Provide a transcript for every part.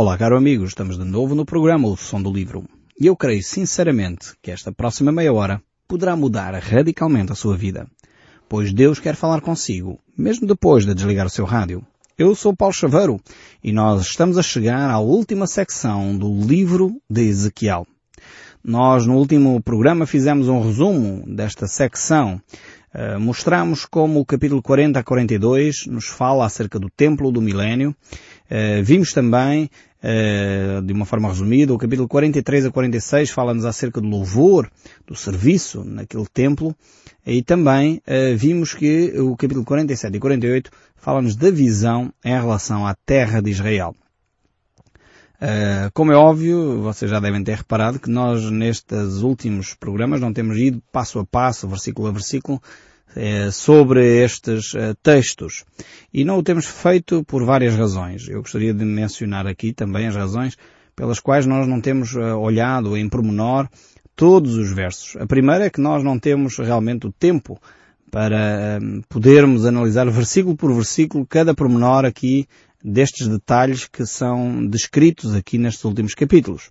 Olá, caro amigo, estamos de novo no programa O Som do Livro. E eu creio sinceramente que esta próxima meia hora poderá mudar radicalmente a sua vida. Pois Deus quer falar consigo, mesmo depois de desligar o seu rádio. Eu sou Paulo Chaveiro e nós estamos a chegar à última secção do livro de Ezequiel. Nós no último programa fizemos um resumo desta secção. Uh, mostramos como o capítulo 40 a 42 nos fala acerca do templo do milénio. Uh, vimos também Uh, de uma forma resumida, o capítulo 43 a 46 fala-nos acerca do louvor, do serviço naquele templo, e também uh, vimos que o capítulo 47 e 48 fala-nos da visão em relação à terra de Israel. Uh, como é óbvio, vocês já devem ter reparado que nós nestes últimos programas não temos ido passo a passo, versículo a versículo, eh, sobre estes eh, textos. E não o temos feito por várias razões. Eu gostaria de mencionar aqui também as razões pelas quais nós não temos eh, olhado em pormenor todos os versos. A primeira é que nós não temos realmente o tempo para podermos analisar versículo por versículo cada pormenor aqui destes detalhes que são descritos aqui nestes últimos capítulos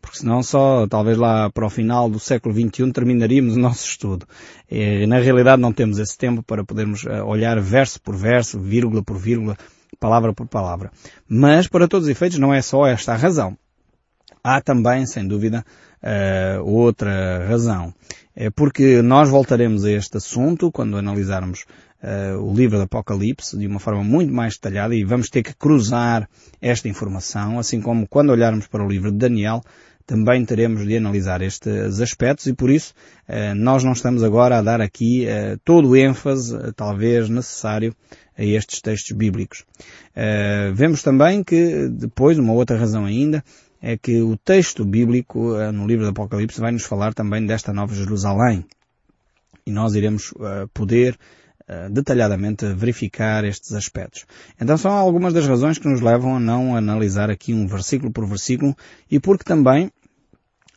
porque senão só talvez lá para o final do século XXI terminaríamos o nosso estudo. E, na realidade não temos esse tempo para podermos eh, olhar verso por verso, vírgula por vírgula, palavra por palavra. Mas, para todos os efeitos, não é só esta a razão. Há também, sem dúvida, uh, outra razão. É porque nós voltaremos a este assunto quando analisarmos uh, o livro do Apocalipse de uma forma muito mais detalhada e vamos ter que cruzar esta informação, assim como quando olharmos para o livro de Daniel, também teremos de analisar estes aspectos e por isso eh, nós não estamos agora a dar aqui eh, todo o ênfase, eh, talvez necessário, a estes textos bíblicos. Vemos também que depois, uma outra razão ainda, é que o texto bíblico no livro do Apocalipse vai nos falar também desta Nova Jerusalém. E nós iremos poder detalhadamente verificar estes aspectos. Então são algumas das razões que nos levam a não analisar aqui um versículo por versículo e porque também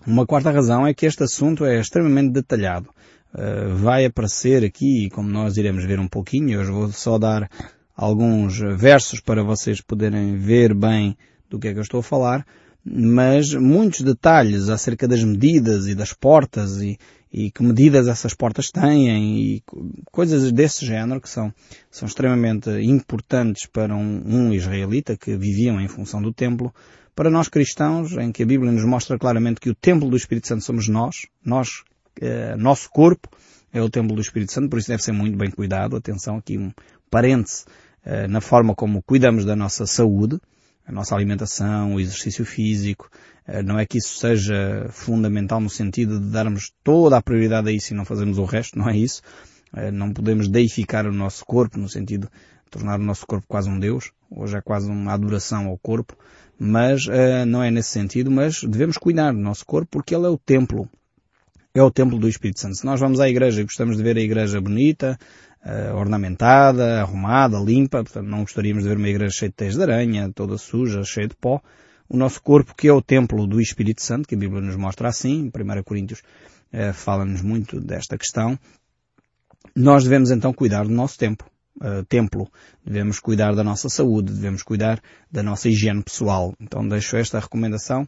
uma quarta razão é que este assunto é extremamente detalhado. Uh, vai aparecer aqui, como nós iremos ver um pouquinho, eu vou só dar alguns versos para vocês poderem ver bem do que é que eu estou a falar, mas muitos detalhes acerca das medidas e das portas e, e que medidas essas portas têm e coisas desse género que são, são extremamente importantes para um, um israelita que viviam em função do templo, para nós cristãos, em que a Bíblia nos mostra claramente que o templo do Espírito Santo somos nós, nós, eh, nosso corpo é o templo do Espírito Santo, por isso deve ser muito bem cuidado. Atenção, aqui um parêntese eh, na forma como cuidamos da nossa saúde, a nossa alimentação, o exercício físico. Eh, não é que isso seja fundamental no sentido de darmos toda a prioridade a isso e não fazermos o resto, não é isso. Eh, não podemos deificar o nosso corpo no sentido tornar o nosso corpo quase um Deus. Hoje é quase uma adoração ao corpo mas uh, não é nesse sentido, mas devemos cuidar do nosso corpo porque ele é o templo. É o templo do Espírito Santo. Se nós vamos à igreja e gostamos de ver a igreja bonita, uh, ornamentada, arrumada, limpa, portanto não gostaríamos de ver uma igreja cheia de teias de aranha, toda suja, cheia de pó, o nosso corpo, que é o templo do Espírito Santo, que a Bíblia nos mostra assim, em 1 Coríntios uh, fala-nos muito desta questão, nós devemos então cuidar do nosso tempo uh, templo. Devemos cuidar da nossa saúde, devemos cuidar da nossa higiene pessoal. Então deixo esta recomendação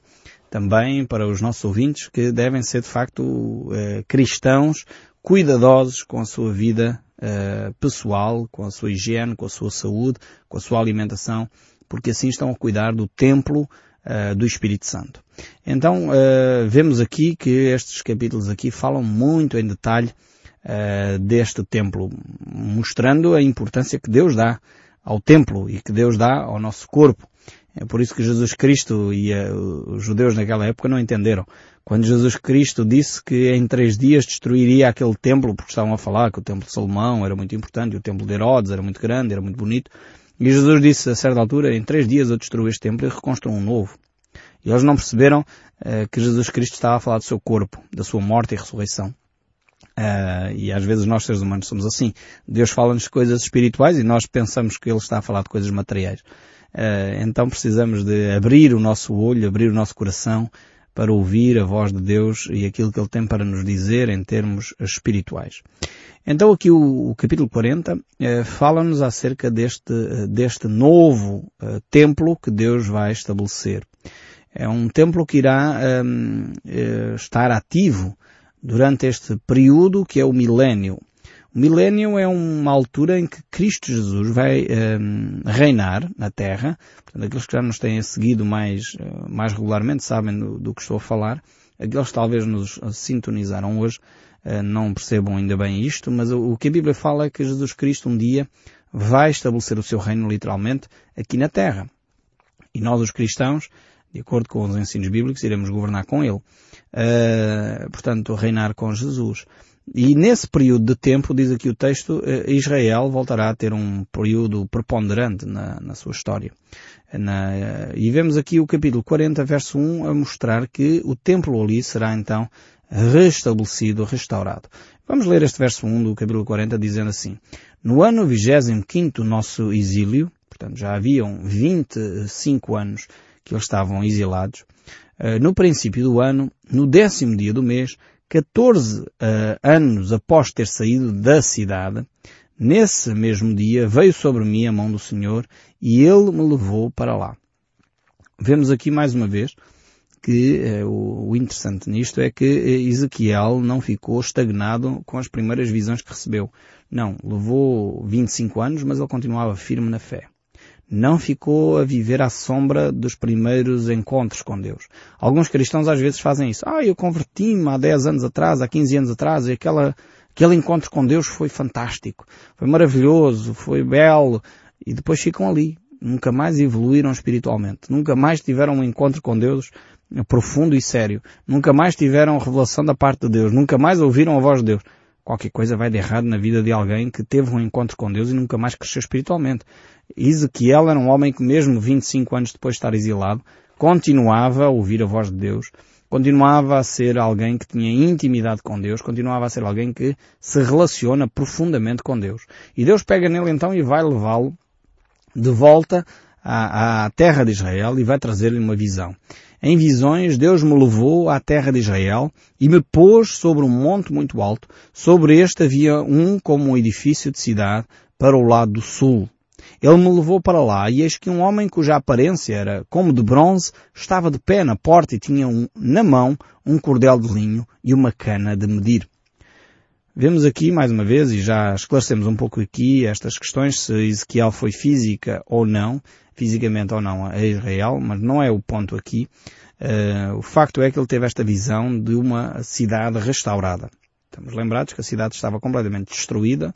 também para os nossos ouvintes que devem ser de facto uh, cristãos cuidadosos com a sua vida uh, pessoal, com a sua higiene, com a sua saúde, com a sua alimentação, porque assim estão a cuidar do templo do Espírito Santo. Então, vemos aqui que estes capítulos aqui falam muito em detalhe uh, deste templo, mostrando a importância que Deus dá ao templo e que Deus dá ao nosso corpo. É por isso que Jesus Cristo e uh, os judeus naquela época não entenderam. Quando Jesus Cristo disse que em três dias destruiria aquele templo, porque estavam a falar que o templo de Salomão era muito importante, o templo de Herodes era muito grande, era muito bonito, e Jesus disse a certa altura, em três dias eu destruo este templo e reconstruo um novo. E eles não perceberam uh, que Jesus Cristo estava a falar do seu corpo, da sua morte e ressurreição. Uh, e às vezes nós seres humanos somos assim. Deus fala-nos coisas espirituais e nós pensamos que Ele está a falar de coisas materiais. Uh, então precisamos de abrir o nosso olho, abrir o nosso coração para ouvir a voz de Deus e aquilo que Ele tem para nos dizer em termos espirituais. Então aqui o, o capítulo 40 eh, fala-nos acerca deste, deste novo templo que Deus vai estabelecer. É um templo que irá eh, estar ativo durante este período que é o milénio. O milénio é uma altura em que Cristo Jesus vai ehm, reinar na Terra. Portanto, aqueles que já nos têm seguido mais, eh, mais regularmente sabem do, do que estou a falar. Aqueles que talvez nos sintonizaram hoje eh, não percebam ainda bem isto, mas o que a Bíblia fala é que Jesus Cristo um dia vai estabelecer o seu reino literalmente aqui na Terra. E nós, os cristãos, de acordo com os ensinos bíblicos, iremos governar com Ele. Uh, portanto, reinar com Jesus. E nesse período de tempo, diz aqui o texto, uh, Israel voltará a ter um período preponderante na, na sua história. Na, uh, e vemos aqui o capítulo 40, verso 1, a mostrar que o templo ali será então restabelecido, restaurado. Vamos ler este verso 1 do capítulo 40 dizendo assim. No ano 25 nosso exílio, portanto já haviam 25 anos que eles estavam exilados, eh, no princípio do ano, no décimo dia do mês, 14 uh, eh, anos após ter saído da cidade, nesse mesmo dia veio sobre mim a mão do Senhor e ele me levou para lá. Vemos aqui mais uma vez que eh, o, interessante nisto é que eh, Ezequiel não ficou estagnado com as primeiras visões que recebeu. Não, levou 25 anos, mas ele continuava firme na fé. Não ficou a viver à sombra dos primeiros encontros com Deus. Alguns cristãos às vezes fazem isso. Ah, eu converti-me há 10 anos atrás, há 15 anos atrás, e aquela, aquele encontro com Deus foi fantástico, foi maravilhoso, foi belo, e depois ficam ali. Nunca mais evoluíram espiritualmente. Nunca mais tiveram um encontro com Deus profundo e sério. Nunca mais tiveram revelação da parte de Deus. Nunca mais ouviram a voz de Deus. Qualquer coisa vai de errado na vida de alguém que teve um encontro com Deus e nunca mais cresceu espiritualmente. Ezequiel era um homem que mesmo 25 anos depois de estar exilado, continuava a ouvir a voz de Deus, continuava a ser alguém que tinha intimidade com Deus, continuava a ser alguém que se relaciona profundamente com Deus. E Deus pega nele então e vai levá-lo de volta à, à terra de Israel e vai trazer-lhe uma visão. Em visões, Deus me levou à terra de Israel e me pôs sobre um monte muito alto. Sobre este havia um como um edifício de cidade para o lado do sul. Ele me levou para lá e eis que um homem cuja aparência era como de bronze estava de pé na porta e tinha um, na mão um cordel de linho e uma cana de medir. Vemos aqui, mais uma vez, e já esclarecemos um pouco aqui estas questões, se Ezequiel foi física ou não, fisicamente ou não a Israel, mas não é o ponto aqui. Uh, o facto é que ele teve esta visão de uma cidade restaurada. Estamos lembrados que a cidade estava completamente destruída,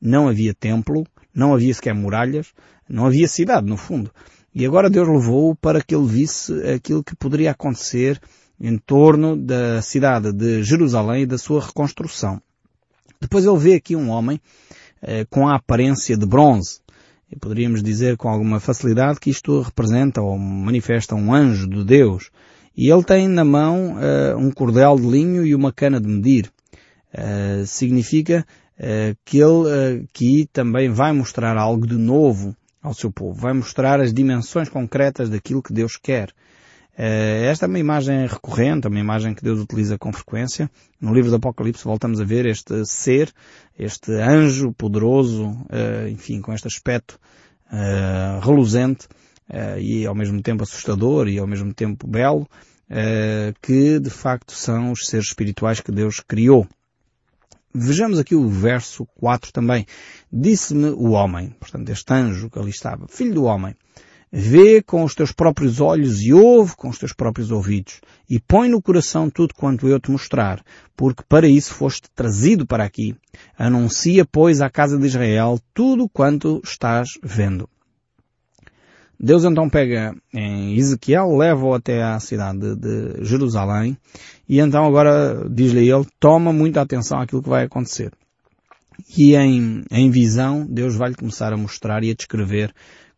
não havia templo, não havia sequer muralhas, não havia cidade, no fundo. E agora Deus levou-o para que ele visse aquilo que poderia acontecer em torno da cidade de Jerusalém e da sua reconstrução. Depois ele vê aqui um homem eh, com a aparência de bronze. E poderíamos dizer com alguma facilidade que isto representa ou manifesta um anjo de Deus. E ele tem na mão uh, um cordel de linho e uma cana de medir. Uh, significa uh, que ele aqui também vai mostrar algo de novo ao seu povo. Vai mostrar as dimensões concretas daquilo que Deus quer. Eh, esta é uma imagem recorrente, é uma imagem que Deus utiliza com frequência. No livro do Apocalipse voltamos a ver este ser, este anjo poderoso, eh, enfim, com este aspecto eh, reluzente e ao mesmo tempo assustador e ao mesmo tempo belo, que de facto são os seres espirituais que Deus criou. Vejamos aqui o verso 4 também. Disse-me o homem, portanto este anjo que ali estava, filho do homem, Vê com os teus próprios olhos e ouve com os teus próprios ouvidos e põe no coração tudo quanto eu te mostrar, porque para isso foste trazido para aqui. Anuncia, pois, à casa de Israel tudo quanto estás vendo. Deus então pega em Ezequiel, leva-o até à cidade de Jerusalém e então agora diz-lhe ele, toma muita atenção àquilo que vai acontecer. E em, em visão, Deus vai-lhe começar a mostrar e a descrever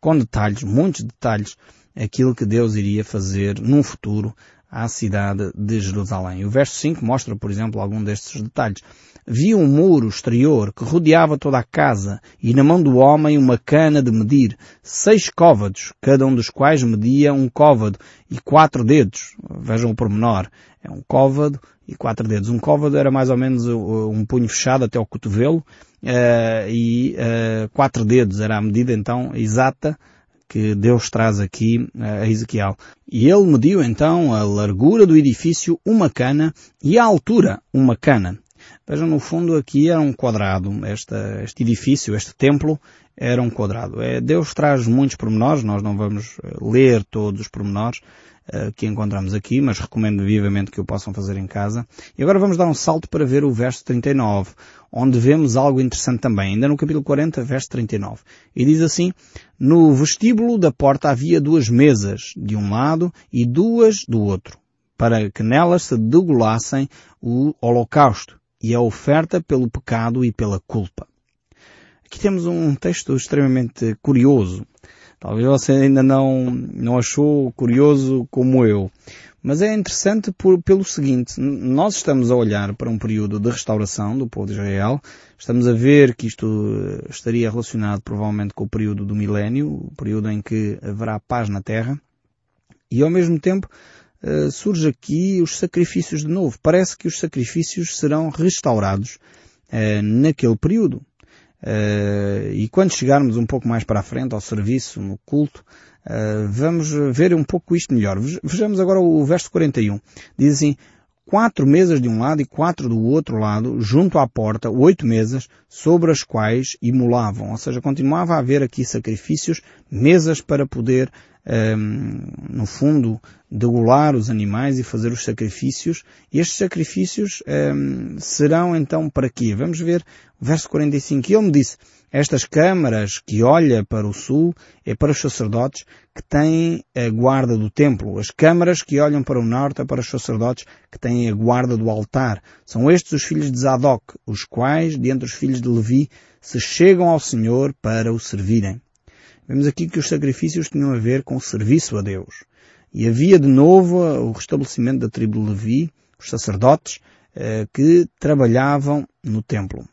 com detalhes, muitos detalhes, aquilo que Deus iria fazer num futuro à cidade de Jerusalém. O verso 5 mostra, por exemplo, algum destes detalhes. Vi um muro exterior que rodeava toda a casa e na mão do homem uma cana de medir, seis côvados, cada um dos quais media um côvado e quatro dedos. Vejam o pormenor. É um côvado e quatro dedos. Um côvado era mais ou menos um punho fechado até ao cotovelo uh, e uh, quatro dedos era a medida então exata que Deus traz aqui eh, a Ezequiel. E ele mediu então a largura do edifício uma cana e a altura uma cana. Vejam, no fundo aqui era um quadrado. Este edifício, este templo, era um quadrado. É, Deus traz muitos pormenores, nós não vamos ler todos os pormenores, uh, que encontramos aqui, mas recomendo vivamente que o possam fazer em casa. E agora vamos dar um salto para ver o verso 39, onde vemos algo interessante também, ainda no capítulo 40, verso 39. E diz assim, no vestíbulo da porta havia duas mesas, de um lado e duas do outro, para que nelas se degolassem o holocausto e a oferta pelo pecado e pela culpa. Aqui temos um texto extremamente curioso, Talvez você ainda não, não achou curioso como eu. Mas é interessante por, pelo seguinte, nós estamos a olhar para um período de restauração do povo de Israel, estamos a ver que isto eh, estaria relacionado provavelmente com o período do milénio, o período em que haverá paz na terra, e ao mesmo tempo uh, surge aqui os sacrifícios de novo. Parece que os sacrifícios serão restaurados uh, naquele período. Uh, e quando chegarmos um pouco mais para a frente ao serviço, no culto, uh, vamos ver um pouco isto melhor. Vejamos agora o verso 41. Diz assim, quatro mesas de um lado e quatro do outro lado, junto à porta, oito mesas, sobre as quais imolavam. Ou seja, continuava a haver aqui sacrifícios, mesas para poder um, no fundo, degolar os animais e fazer os sacrifícios. E estes sacrifícios um, serão então para quê? Vamos ver o verso 45. E ele me disse, estas câmaras que olha para o sul é para os sacerdotes que têm a guarda do templo. As câmaras que olham para o norte é para os sacerdotes que têm a guarda do altar. São estes os filhos de Zadok, os quais, dentre os filhos de Levi, se chegam ao Senhor para o servirem. Vemos aqui que os sacrifícios tinham a ver com o serviço a Deus. E havia de novo o restabelecimento da tribo de Levi, os sacerdotes, eh, que trabalhavam no templo.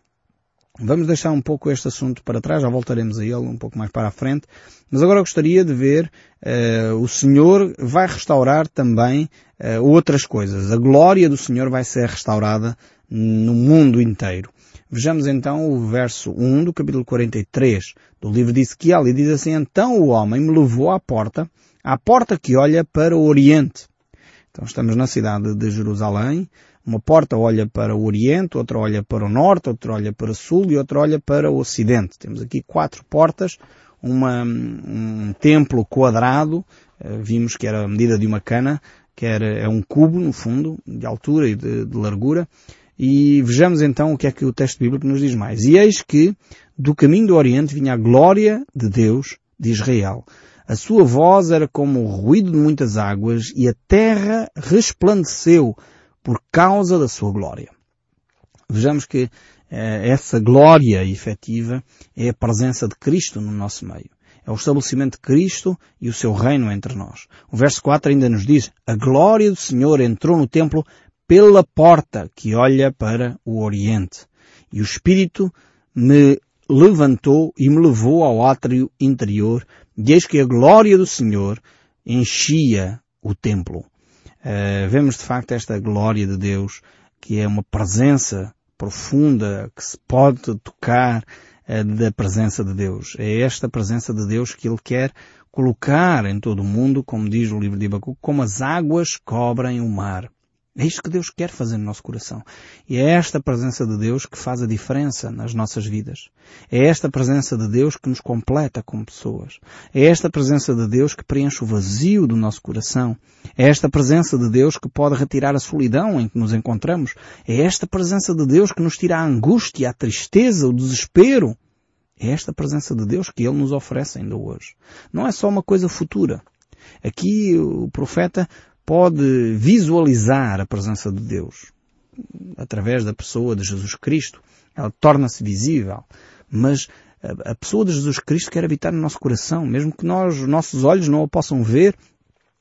Vamos deixar um pouco este assunto para trás, já voltaremos a ele um pouco mais para a frente, mas agora gostaria de ver uh, o Senhor vai restaurar também uh, outras coisas. A glória do Senhor vai ser restaurada no mundo inteiro. Vejamos então o verso 1 do capítulo 43 do livro de Ezequiel e diz assim, então o homem me levou à porta, à porta que olha para o Oriente. Então estamos na cidade de Jerusalém, uma porta olha para o Oriente, outra olha para o Norte, outra olha para o Sul e outra olha para o Ocidente. Temos aqui quatro portas, uma, um templo quadrado, eh, vimos que era a medida de uma cana, que era, é um cubo no fundo, de altura e de, de largura, e vejamos então o que é que o texto bíblico nos diz mais. E eis que do caminho do Oriente vinha a glória de Deus de Israel. A sua voz era como o ruído de muitas águas e a terra resplandeceu por causa da sua glória. Vejamos que eh, essa glória efetiva é a presença de Cristo no nosso meio. É o estabelecimento de Cristo e o seu reino entre nós. O verso 4 ainda nos diz, a glória do Senhor entrou no templo pela porta que olha para o Oriente. E o Espírito me levantou e me levou ao átrio interior, e eis que a glória do Senhor enchia o templo. Uh, vemos de facto esta glória de Deus, que é uma presença profunda, que se pode tocar uh, da presença de Deus. É esta presença de Deus que Ele quer colocar em todo o mundo, como diz o livro de Abacu, como as águas cobrem o mar. É isto que Deus quer fazer no nosso coração. E é esta presença de Deus que faz a diferença nas nossas vidas. É esta presença de Deus que nos completa como pessoas. É esta presença de Deus que preenche o vazio do nosso coração. É esta presença de Deus que pode retirar a solidão em que nos encontramos. É esta presença de Deus que nos tira a angústia, a tristeza, o desespero. É esta presença de Deus que Ele nos oferece ainda hoje. Não é só uma coisa futura. Aqui o profeta pode visualizar a presença de Deus através da pessoa de Jesus Cristo. Ela torna-se visível. Mas a, pessoa de Jesus Cristo quer habitar no nosso coração, mesmo que nós, nossos olhos não a possam ver,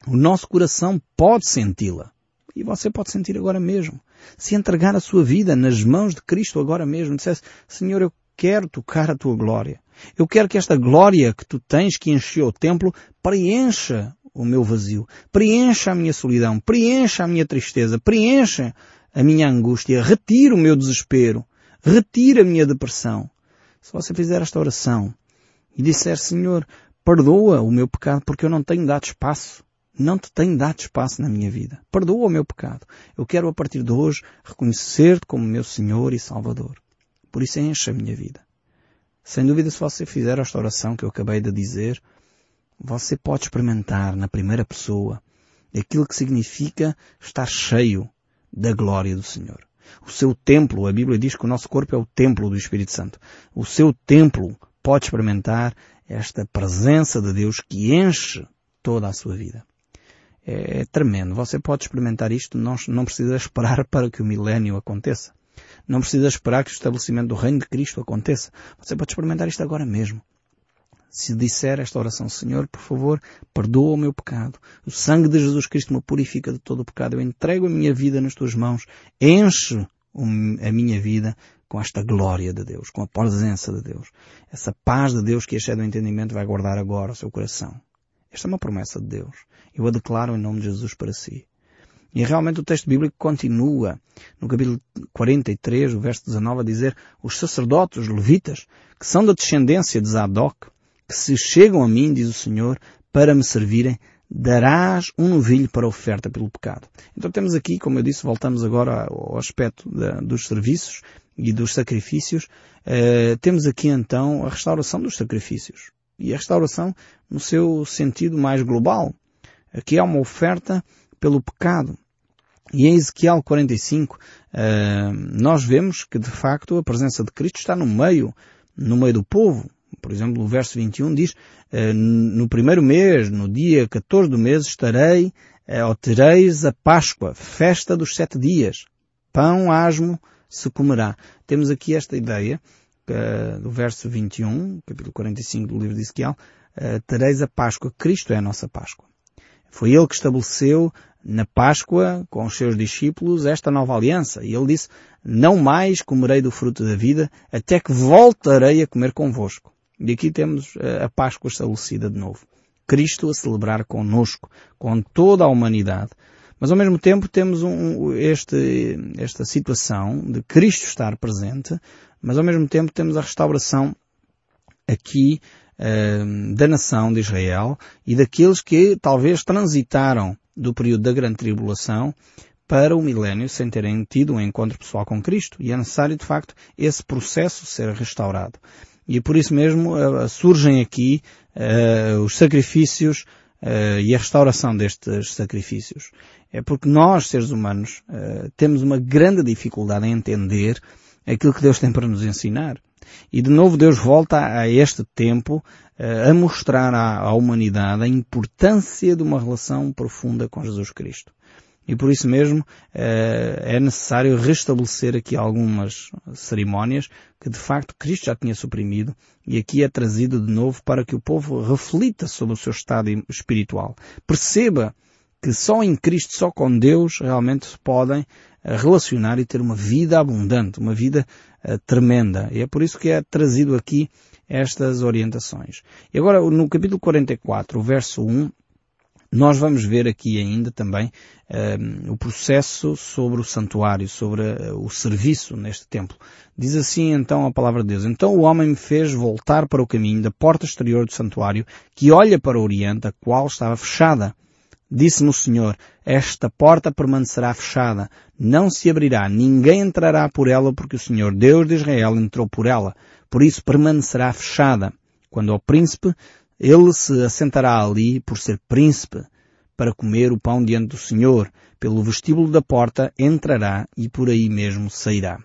o nosso coração pode senti-la. E você pode sentir agora mesmo. Se entregar a sua vida nas mãos de Cristo agora mesmo, dissesse, Senhor, eu quero tocar a tua glória. Eu quero que esta glória que tu tens que encheu o templo preencha o meu vazio, preencha a minha solidão, preencha a minha tristeza, preencha a minha angústia, retira o meu desespero, retira a minha depressão. Se você fizer esta oração e disser, Senhor, perdoa o meu pecado porque eu não tenho dado espaço não te tenho dado espaço na minha vida. Perdoa o meu pecado. Eu quero a partir de hoje reconhecer-te como meu Senhor e Salvador. Por isso enche a minha vida. Sem dúvida, se você fizer esta oração que eu acabei de dizer, você pode experimentar na primeira pessoa aquilo que significa estar cheio da glória do Senhor. O seu templo, a Bíblia diz que o nosso corpo é o templo do Espírito Santo. O seu templo pode experimentar esta presença de Deus que enche toda a sua vida é, é tremendo. Você pode experimentar isto, não, não precisa esperar para que o milénio aconteça. Não precisa esperar que o estabelecimento do reino de Cristo aconteça. Você pode experimentar isto agora mesmo. Se disser esta oração, Senhor, por favor, perdoa o meu pecado. O sangue de Jesus Cristo me purifica de todo o pecado. Eu entrego a minha vida nas tuas mãos. Enche a minha vida com esta glória de Deus, com a presença de Deus. Essa paz de Deus que excede o entendimento vai guardar agora o seu coração. Esta é uma promessa de Deus. Eu a declaro em nome de Jesus para si. E realmente o texto bíblico continua, no capítulo 43, o verso 19, a dizer, os sacerdotes, os levitas, que são da descendência de Zadok, que se chegam a mim, diz o Senhor, para me servirem, darás um novilho para oferta pelo pecado. Então temos aqui, como eu disse, voltamos agora ao aspecto da, dos serviços e dos sacrifícios. Uh, temos aqui então a restauração dos sacrifícios. E a restauração no seu sentido mais global. Aqui há uma oferta pelo pecado. E em Ezequiel 45, uh, nós vemos que de facto a presença de Cristo está no meio, no meio do povo. Por exemplo, o verso 21 diz, uh, no primeiro mês, no dia 14 do mês, estarei, uh, ou tereis a Páscoa, festa dos sete dias. Pão asmo se comerá. Temos aqui esta ideia, uh, do verso 21, capítulo 45 do livro de Ezequiel, tereis a Páscoa. Cristo é a nossa Páscoa. Foi ele que estabeleceu na Páscoa com os seus discípulos esta nova aliança. E ele disse, não mais comerei do fruto da vida até que voltarei a comer convosco. E aqui temos a Páscoa estabelecida de novo. Cristo a celebrar conosco, com toda a humanidade. Mas ao mesmo tempo temos um, este, esta situação de Cristo estar presente, mas ao mesmo tempo temos a restauração aqui uh, da nação de Israel e daqueles que talvez transitaram do período da grande tribulação para o milénio sem terem tido um encontro pessoal com Cristo. E é necessário, de facto, esse processo ser restaurado. E por isso mesmo uh, surgem aqui uh, os sacrifícios uh, e a restauração destes sacrifícios. É porque nós, seres humanos, temos uma grande dificuldade em entender aquilo que Deus tem para nos ensinar. E de novo Deus volta a este tempo uh, a mostrar à, à, humanidade a importância de uma relação profunda com Jesus Cristo. E por isso mesmo uh, é necessário restabelecer aqui algumas cerimónias que de facto Cristo já tinha suprimido e aqui é trazido de novo para que o povo reflita sobre o seu estado espiritual. Perceba que só em Cristo, só com Deus, realmente se podem eh, relacionar e ter uma vida abundante, uma vida uh, tremenda. E é por isso que é trazido aqui estas orientações. E agora, no capítulo 44, o verso 1, nós vamos ver aqui ainda também uh, o processo sobre o santuário, sobre uh, o serviço neste templo. Diz assim então a palavra de Deus. Então o homem me fez voltar para o caminho da porta exterior do santuário, que olha para o oriente, a qual estava fechada. Disse-me o Senhor, esta porta permanecerá fechada, não se abrirá, ninguém entrará por ela porque o Senhor Deus de Israel entrou por ela, por isso permanecerá fechada. Quando ao príncipe, ele se assentará ali por ser príncipe, para comer o pão diante do Senhor, pelo vestíbulo da porta entrará e por aí mesmo sairá.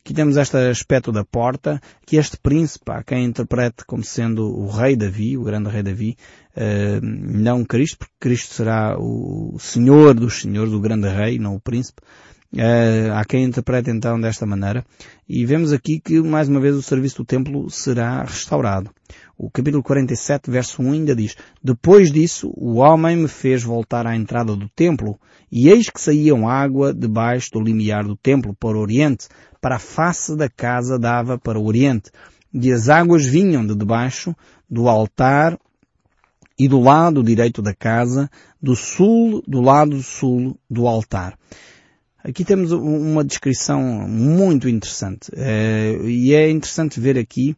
Aqui temos este aspecto da porta, que este príncipe, há quem interprete como sendo o rei Davi, o grande rei Davi, uh, não Cristo, porque Cristo será o senhor dos senhores, o grande rei, não o príncipe. Uh, há quem interprete então desta maneira. E vemos aqui que mais uma vez o serviço do templo será restaurado. O capítulo 47, verso 1 ainda diz, Depois disso, o homem me fez voltar à entrada do templo, e eis que saíam água debaixo do limiar do templo para o oriente, para a face da casa dava para o oriente, e as águas vinham de debaixo do altar e do lado direito da casa, do sul, do lado sul do altar. Aqui temos uma descrição muito interessante. Eh, e é interessante ver aqui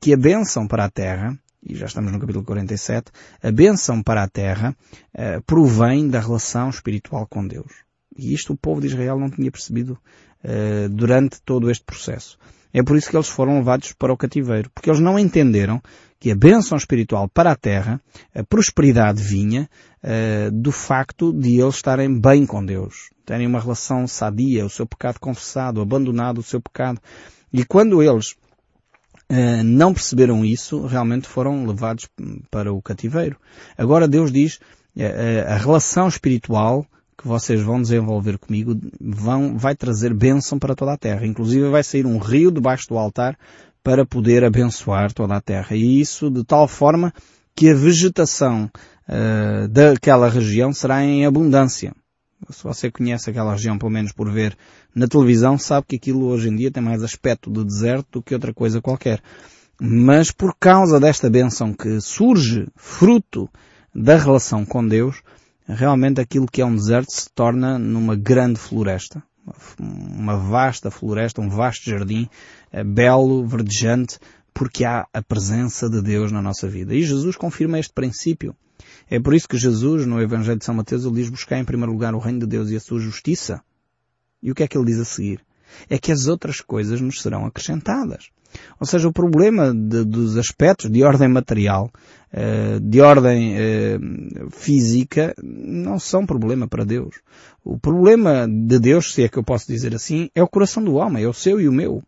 que a bênção para a terra, e já estamos no capítulo 47, a bênção para a terra eh, provém da relação espiritual com Deus. E isto o povo de Israel não tinha percebido eh, durante todo este processo. É por isso que eles foram levados para o cativeiro, porque eles não entenderam que a bênção espiritual para a terra, a prosperidade vinha uh, do facto de eles estarem bem com Deus, terem uma relação sadia, o seu pecado confessado, abandonado o seu pecado. E quando eles uh, não perceberam isso, realmente foram levados para o cativeiro. Agora Deus diz, uh, a relação espiritual que vocês vão desenvolver comigo vão, vai trazer bênção para toda a terra. Inclusive vai sair um rio debaixo do altar para poder abençoar toda a terra. E isso de tal forma que a vegetação uh, daquela região será em abundância. Se você conhece aquela região, pelo menos por ver na televisão, sabe que aquilo hoje em dia tem mais aspecto de deserto do que outra coisa qualquer. Mas por causa desta benção que surge fruto da relação com Deus, realmente aquilo que é um deserto se torna numa grande floresta uma vasta floresta, um vasto jardim, eh, belo, verdejante, porque há a presença de Deus na nossa vida. E Jesus confirma este princípio. É por isso que Jesus, no Evangelho de São Mateus, ele diz buscar em primeiro lugar o reino de Deus e a sua justiça. E o que é que ele diz a seguir? É que as outras coisas nos serão acrescentadas. Ou seja, o problema de, dos aspectos de ordem material, eh, de ordem eh, física, não são problema para Deus. O problema de Deus, se é que eu posso dizer assim, é o coração do homem, é o seu e o meu.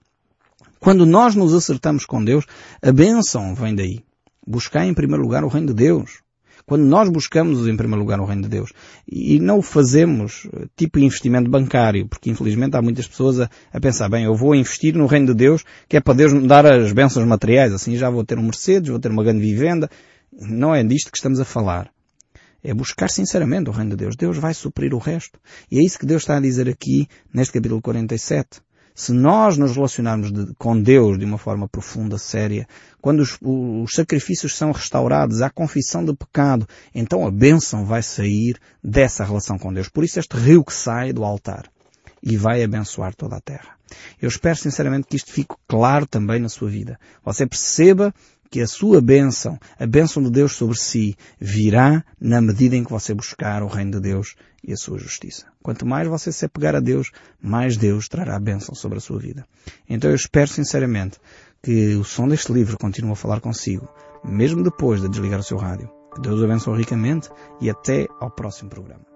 Quando nós nos acertamos com Deus, a bênção vem daí. Buscar em primeiro lugar o reino de Deus. Quando nós buscamos em primeiro lugar o reino de Deus e não o fazemos eh, tipo investimento bancário, porque infelizmente há muitas pessoas a, a, pensar, bem, eu vou investir no reino de Deus, que é para Deus me dar as bênçãos materiais, assim já vou ter um Mercedes, vou ter uma grande vivenda. Não é disto que estamos a falar. É buscar sinceramente o reino de Deus. Deus vai suprir o resto. E é isso que Deus está a dizer aqui neste capítulo 47. Se nós nos relacionarmos de, com Deus de uma forma profunda, séria, quando os, os, sacrifícios são restaurados, há confissão de pecado, então a bênção vai sair dessa relação com Deus. Por isso este rio que sai do altar e vai abençoar toda a terra. Eu espero sinceramente que isto fique claro também na sua vida. Você perceba que a sua bênção, a bênção de Deus sobre si, virá na medida em que você buscar o reino de Deus e a sua justiça. Quanto mais você se apegar a Deus, mais Deus trará bênção sobre a sua vida. Então eu espero sinceramente que o som deste livro continue a falar consigo, mesmo depois de desligar o seu rádio. Que Deus o abençoe ricamente e até ao próximo programa.